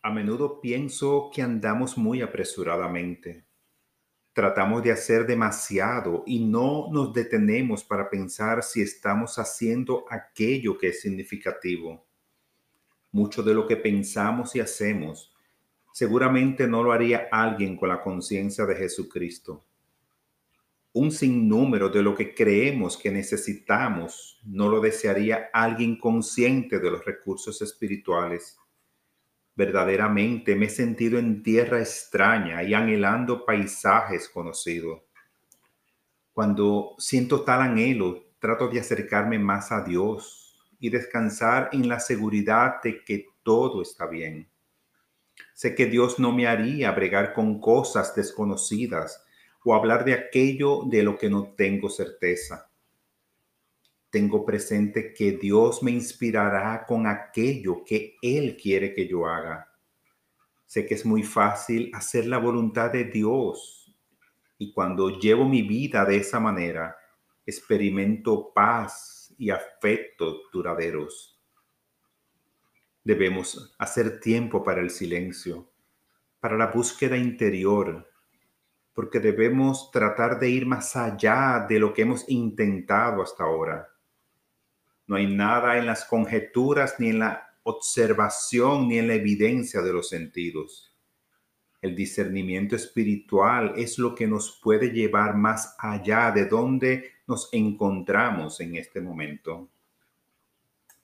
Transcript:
A menudo pienso que andamos muy apresuradamente. Tratamos de hacer demasiado y no nos detenemos para pensar si estamos haciendo aquello que es significativo. Mucho de lo que pensamos y hacemos seguramente no lo haría alguien con la conciencia de Jesucristo. Un sinnúmero de lo que creemos que necesitamos no lo desearía alguien consciente de los recursos espirituales Verdaderamente me he sentido en tierra extraña y anhelando paisajes conocidos. Cuando siento tal anhelo, trato de acercarme más a Dios y descansar en la seguridad de que todo está bien. Sé que Dios no me haría bregar con cosas desconocidas o hablar de aquello de lo que no tengo certeza tengo presente que Dios me inspirará con aquello que Él quiere que yo haga. Sé que es muy fácil hacer la voluntad de Dios y cuando llevo mi vida de esa manera, experimento paz y afectos duraderos. Debemos hacer tiempo para el silencio, para la búsqueda interior, porque debemos tratar de ir más allá de lo que hemos intentado hasta ahora no hay nada en las conjeturas, ni en la observación, ni en la evidencia de los sentidos. El discernimiento espiritual es lo que nos puede llevar más allá de donde nos encontramos en este momento.